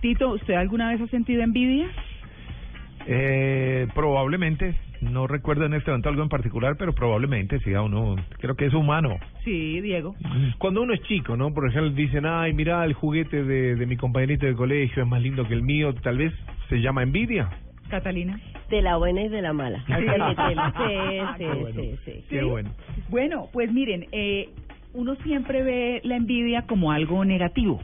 Tito, ¿usted alguna vez ha sentido envidia? Eh, probablemente, no recuerdo en este momento algo en particular, pero probablemente sí, a uno, creo que es humano. Sí, Diego. Cuando uno es chico, ¿no? Por ejemplo, dicen, ay, mira, el juguete de, de mi compañerito de colegio es más lindo que el mío, tal vez se llama envidia. Catalina. De la buena y de la mala. Ah, Sí, bueno. sí, sí. Qué bueno. Bueno, pues miren, eh, uno siempre ve la envidia como algo negativo,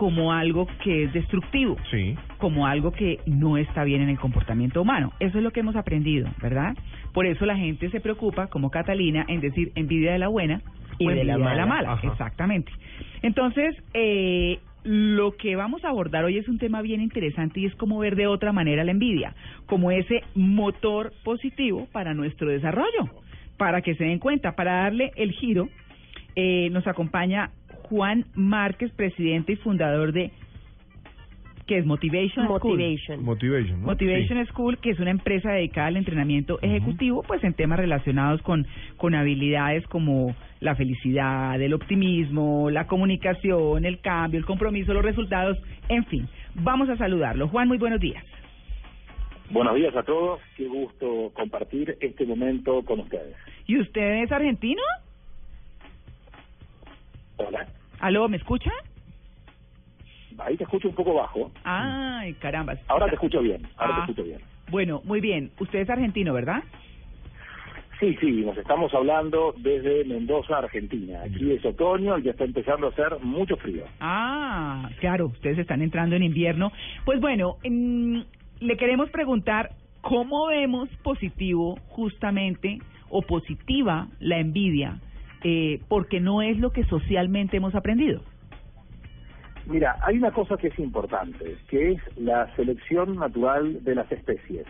como algo que es destructivo, Sí. como algo que no está bien en el comportamiento humano. Eso es lo que hemos aprendido, ¿verdad? Por eso la gente se preocupa, como Catalina, en decir envidia de la buena Y o de la envidia de la mala. mala. Ajá. Exactamente. Entonces, eh, lo que vamos a abordar hoy es un tema bien interesante y es cómo ver de otra manera la envidia, como ese motor positivo para nuestro desarrollo, para que se den cuenta, para darle el giro, eh, nos acompaña Juan Márquez, presidente y fundador de que es Motivation School. Motivation. Motivation, ¿no? Motivation School, que es una empresa dedicada al entrenamiento ejecutivo, pues en temas relacionados con, con habilidades como la felicidad, el optimismo, la comunicación, el cambio, el compromiso, los resultados, en fin. Vamos a saludarlo. Juan, muy buenos días. Buenos días a todos, qué gusto compartir este momento con ustedes. ¿Y usted es argentino? Hola, ¿Aló, me escucha? ahí te escucho un poco bajo. Ay, caramba. Ahora te escucho bien, ahora Ah. te escucho bien. Bueno, muy bien. Usted es argentino, ¿verdad? Sí, sí, nos estamos hablando desde Mendoza, Argentina. Aquí es otoño y ya está empezando a hacer mucho frío. Ah, claro, ustedes están entrando en invierno. Pues bueno, mm, le queremos preguntar cómo vemos positivo justamente o positiva la envidia, eh, porque no es lo que socialmente hemos aprendido. Mira, hay una cosa que es importante, que es la selección natural de las especies.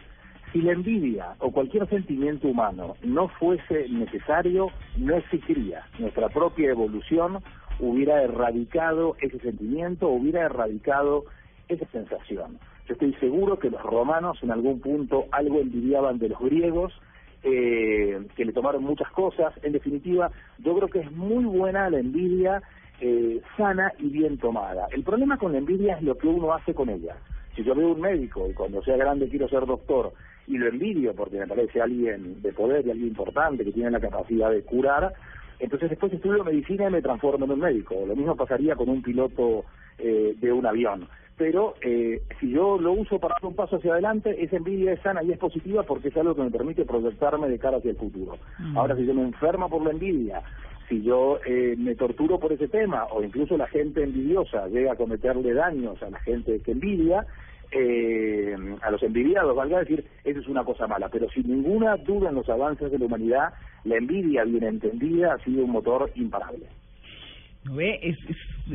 Si la envidia o cualquier sentimiento humano no fuese necesario, no existiría. Nuestra propia evolución hubiera erradicado ese sentimiento, hubiera erradicado esa sensación. Yo estoy seguro que los romanos en algún punto algo envidiaban de los griegos, eh, que le tomaron muchas cosas. En definitiva, yo creo que es muy buena la envidia eh, sana y bien tomada. El problema con la envidia es lo que uno hace con ella. Si yo veo un médico y cuando sea grande quiero ser doctor y lo envidio porque me parece alguien de poder y alguien importante que tiene la capacidad de curar, entonces después estudio medicina y me transformo en un médico. Lo mismo pasaría con un piloto eh, de un avión. Pero eh, si yo lo uso para dar un paso hacia adelante, esa envidia es sana y es positiva porque es algo que me permite proyectarme de cara hacia el futuro. Ahora, si yo me enfermo por la envidia, si yo eh, me torturo por ese tema, o incluso la gente envidiosa llega a cometerle daños a la gente que envidia, eh, a los envidiados, valga decir, eso es una cosa mala. Pero sin ninguna duda en los avances de la humanidad, la envidia bien entendida ha sido un motor imparable. ¿No ve? Es,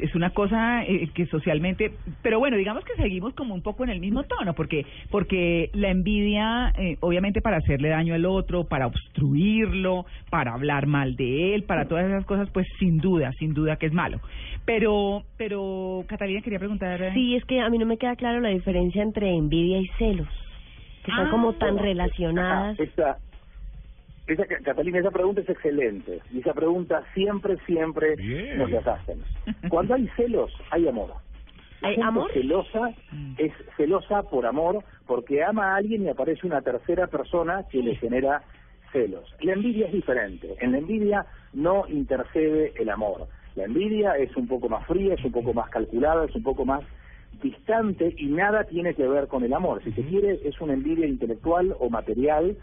es una cosa eh, que socialmente, pero bueno, digamos que seguimos como un poco en el mismo tono, porque porque la envidia, eh, obviamente para hacerle daño al otro, para obstruirlo, para hablar mal de él, para todas esas cosas, pues sin duda, sin duda que es malo. Pero, pero Catalina quería preguntar. eh, Sí, es que a mí no me queda claro la diferencia entre envidia y celos, que están Ah, como tan relacionadas. ajá, Esa, Catalina, esa pregunta es excelente. Y esa pregunta siempre, siempre Bien. nos las hacen. Cuando hay celos, hay amor. La ¿Hay gente amor? celosa es celosa por amor porque ama a alguien y aparece una tercera persona que le genera celos. La envidia es diferente. En la envidia no intercede el amor. La envidia es un poco más fría, es un poco más calculada, es un poco más distante y nada tiene que ver con el amor. Si se quiere, es una envidia intelectual o material,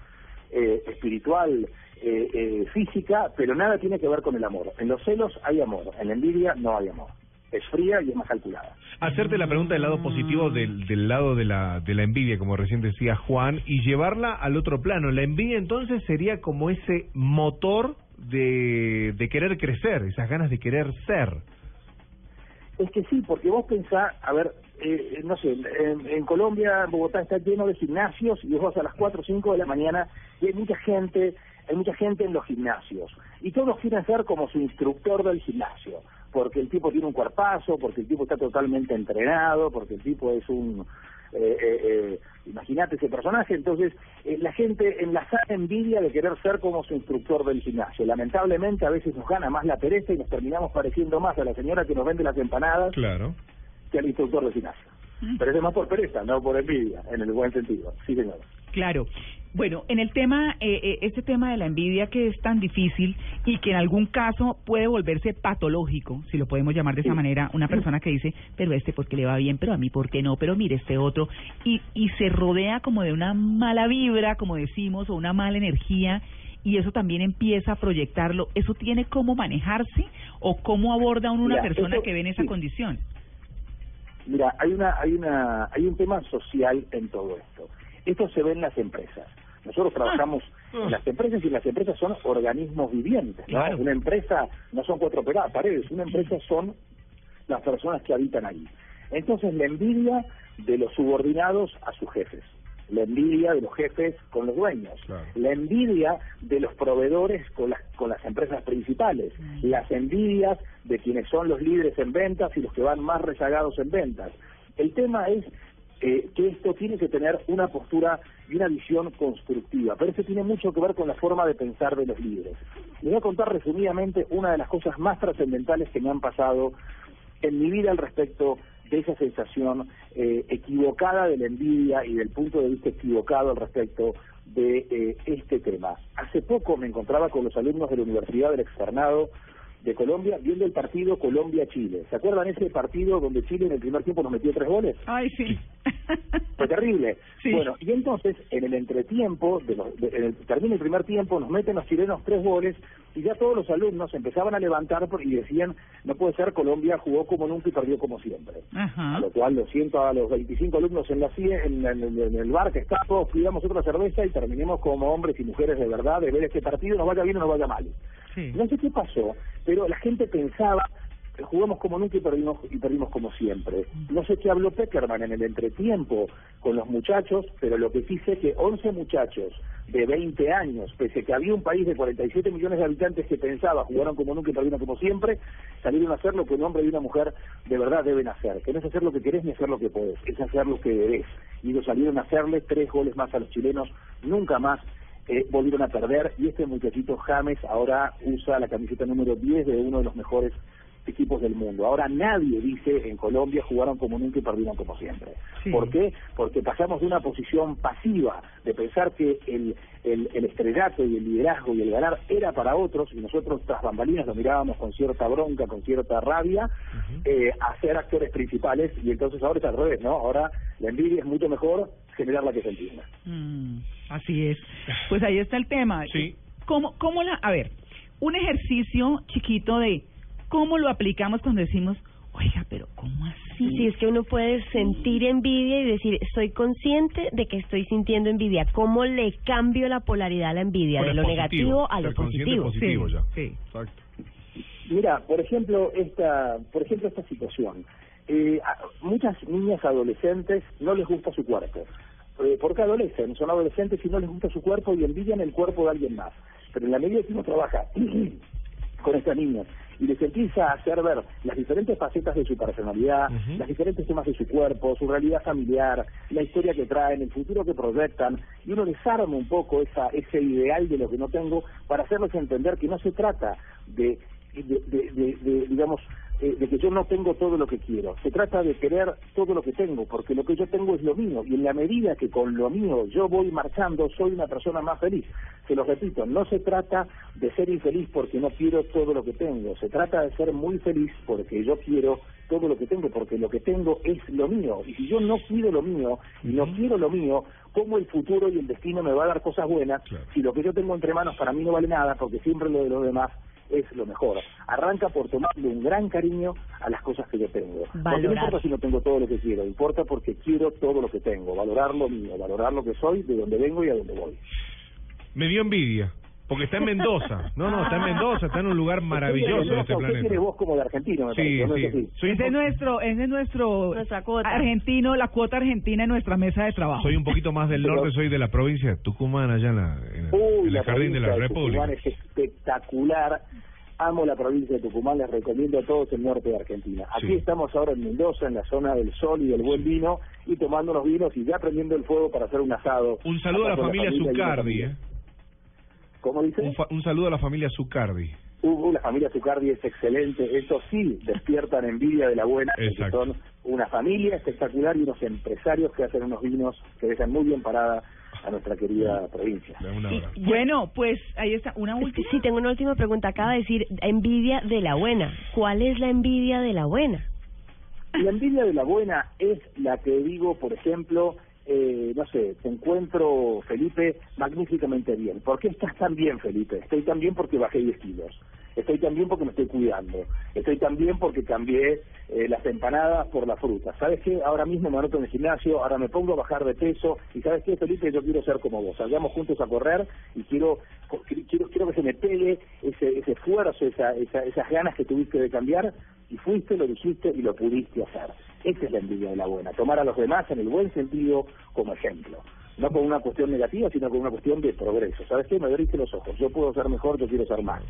eh, espiritual, eh, eh, física, pero nada tiene que ver con el amor. En los celos hay amor, en la envidia no hay amor. Es fría y es más calculada. Hacerte la pregunta del lado positivo del, del lado de la, de la envidia, como recién decía Juan, y llevarla al otro plano. La envidia entonces sería como ese motor de, de querer crecer, esas ganas de querer ser. Es que sí, porque vos pensás, a ver, eh, no sé, en, en Colombia, Bogotá está lleno de gimnasios y vos vas a las 4 o 5 de la mañana y hay mucha gente, hay mucha gente en los gimnasios. Y todos quieren ser como su instructor del gimnasio, porque el tipo tiene un cuerpazo, porque el tipo está totalmente entrenado, porque el tipo es un... Eh, eh, eh, Imagínate ese personaje, entonces eh, la gente en la envidia de querer ser como su instructor del gimnasio. Lamentablemente a veces nos gana más la pereza y nos terminamos pareciendo más a la señora que nos vende las empanadas Claro. Que al instructor del gimnasio. Pero eso es más por pereza, no por envidia, en el buen sentido. Sí, señor. Claro. Bueno, en el tema, eh, eh, este tema de la envidia que es tan difícil y que en algún caso puede volverse patológico, si lo podemos llamar de esa manera, una persona que dice, pero este porque le va bien, pero a mí por qué no, pero mire este otro, y, y se rodea como de una mala vibra, como decimos, o una mala energía, y eso también empieza a proyectarlo. ¿Eso tiene cómo manejarse o cómo aborda uno una Mira, persona eso- que ve en esa sí. condición? Mira, hay una, hay una, hay un tema social en todo esto. Esto se ve en las empresas. Nosotros trabajamos en las empresas y las empresas son organismos vivientes. ¿no? Claro. Una empresa no son cuatro paredes, una empresa son las personas que habitan ahí. Entonces la envidia de los subordinados a sus jefes, la envidia de los jefes con los dueños, Claro. la envidia de los proveedores con las, con las empresas principales, las envidias de quienes son los líderes en ventas y los que van más rezagados en ventas. El tema es eh, que esto tiene que tener una postura y una visión constructiva, pero eso tiene mucho que ver con la forma de pensar de los líderes. Les voy a contar resumidamente una de las cosas más trascendentales que me han pasado en mi vida al respecto de esa sensación eh, equivocada de la envidia y del punto de vista equivocado al respecto de eh, este tema. Hace poco me encontraba con los alumnos de la Universidad del Externado de Colombia viendo el partido Colombia-Chile. ¿Se acuerdan ese partido donde Chile en el primer tiempo nos metió tres goles? Ay, sí. Terrible. Sí. Bueno, y entonces en el entretiempo, de los- de- en el, termina el primer tiempo, nos meten los chilenos tres goles y ya todos los alumnos empezaban a levantar por- y decían, no puede ser, Colombia jugó como nunca y perdió como siempre. Ajá. A lo cual lo siento a los 25 alumnos en la CIE, en, en- en el bar que está, todos pidamos otra cerveza y terminemos como hombres y mujeres de verdad de ver este partido, nos vaya bien o nos vaya mal. Sí. No sé qué pasó, pero la gente pensaba jugamos como nunca y perdimos, y perdimos como siempre. No sé qué habló Peckerman en el entretiempo con los muchachos, pero lo que sí sé que 11 muchachos de 20 años, pese a que había un país de 47 millones de habitantes que pensaba jugaron como nunca y perdieron como siempre, salieron a hacer lo que un hombre y una mujer de verdad deben hacer, que no es hacer lo que querés ni hacer lo que podés, es hacer lo que debés. Y ellos salieron a hacerle tres goles más a los chilenos, nunca más eh, volvieron a perder y este muchachito James ahora usa la camiseta número 10 de uno de los mejores equipos del mundo. Ahora nadie dice en Colombia jugaron como nunca y perdieron como siempre. Sí. ¿Por qué? Porque pasamos de una posición pasiva, de pensar que el, el, el estrellato y el liderazgo y el ganar era para otros y nosotros tras bambalinas lo mirábamos con cierta bronca, con cierta rabia, eh, a ser actores principales y entonces ahora es al revés, ¿no? Ahora la envidia es mucho mejor generarla que se entienda. Mm, así es. Pues ahí está el tema. Sí. ¿Cómo, cómo la, a ver, un ejercicio chiquito de cómo lo aplicamos cuando decimos, oiga, pero ¿cómo así? Sí, es que uno puede sentir envidia y decir, estoy consciente de que estoy sintiendo envidia. ¿Cómo le cambio la polaridad a la envidia? Bueno, de lo negativo a lo positivo. positivo Sí, ya. sí. Exacto. Mira, por ejemplo, esta, por ejemplo, esta situación. Eh, a- muchas niñas adolescentes no les gusta su cuerpo. Eh, porque adolescentes, son adolescentes y no les gusta su cuerpo y envidian el cuerpo de alguien más. Pero en la medida que uno trabaja con estas niñas y les empieza a hacer ver las diferentes facetas de su personalidad, las diferentes temas de su cuerpo, su realidad familiar, la historia que traen, el futuro que proyectan, y uno desarma un poco esa, ese ideal de lo que no tengo para hacerles entender que no se trata de, de, de- de- de, digamos, eh, de que yo no tengo todo lo que quiero. Se trata de querer todo lo que tengo, porque lo que yo tengo es lo mío, y en la medida que con lo mío yo voy marchando, soy una persona más feliz. Se lo repito, no se trata de ser infeliz porque no quiero todo lo que tengo, se trata de ser muy feliz porque yo quiero todo lo que tengo, porque lo que tengo es lo mío. Y si yo no cuido lo mío y no quiero lo mío, ¿cómo el futuro y el destino me va a dar cosas buenas Claro. si lo que yo tengo entre manos para mí no vale nada, porque siempre lo de los demás es lo mejor. Arranca por tomarle un gran cariño a las cosas que yo tengo. Porque no importa si no tengo todo lo que quiero, importa porque quiero todo lo que tengo, valorar lo mío, valorar lo que soy, de dónde vengo y a dónde voy. Me dio envidia. Porque está en Mendoza. No, no, está en Mendoza, está en un lugar maravilloso en este Usted tiene planeta. voz como de argentino, me Sí, parece, ¿no es sí. Soy es po- nuestro, ese es nuestro Nuestra cuota. argentino, la cuota argentina en nuestra mesa de trabajo. Soy un poquito más del Pero- norte, soy de la provincia de Tucumán, allá en, la, en, el- Uy, en la el Jardín de la República. Tucumán es espectacular. Amo la provincia de Tucumán, les recomiendo a todos el norte de Argentina. Aquí Sí. estamos ahora en Mendoza, en la zona del sol y del buen vino, y tomando los vinos y ya prendiendo el fuego para hacer un asado. Un saludo a la familia Zucardi. ¿eh? ¿Cómo dice? Un, fa- un saludo a la familia Zucardi. Uh, la familia Zucardi es excelente, eso sí, despiertan envidia de la buena, Exacto. son una familia espectacular y unos empresarios que hacen unos vinos que dejan muy bien parada a nuestra querida provincia. Hora. Bueno, pues ahí está, una última. Sí, tengo una última pregunta. Acaba de decir envidia de la buena. ¿Cuál es la envidia de la buena? La envidia de la buena es la que digo, por ejemplo, eh, no sé, te encuentro, Felipe, magníficamente bien. ¿Por qué estás tan bien, Felipe? Estoy tan bien porque bajé 10 kilos. Estoy tan bien porque me estoy cuidando. Estoy tan bien porque cambié eh, las empanadas por la fruta. ¿Sabes qué? Ahora mismo me anoto en el gimnasio, ahora me pongo a bajar de peso. ¿Y sabes qué, Felipe? Yo quiero ser como vos. Salgamos juntos a correr y quiero quiero, quiero que se me pegue ese, ese esfuerzo, esa, esa, esas ganas que tuviste de cambiar. Y fuiste, lo dijiste y lo pudiste hacer. Esa es la envidia de la buena. Tomar a los demás en el buen sentido como ejemplo. No con una cuestión negativa, sino con una cuestión de progreso. ¿Sabes qué? Me abriste los ojos. Yo puedo ser mejor, yo quiero ser más.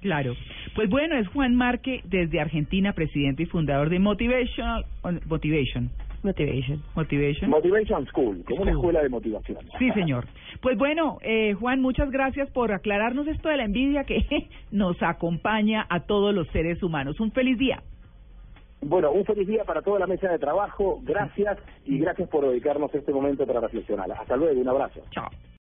Claro. Pues bueno, es Juan Marque desde Argentina, presidente y fundador de Motivational Motivation. Motivation. Motivation. Motivation School, como una escuela de motivación. Sí, señor. Pues bueno, eh, Juan, muchas gracias por aclararnos esto de la envidia que nos acompaña a todos los seres humanos. Un feliz día. Bueno, un feliz día para toda la mesa de trabajo. Gracias y gracias por dedicarnos este momento para reflexionar. Hasta luego, un abrazo. Chao.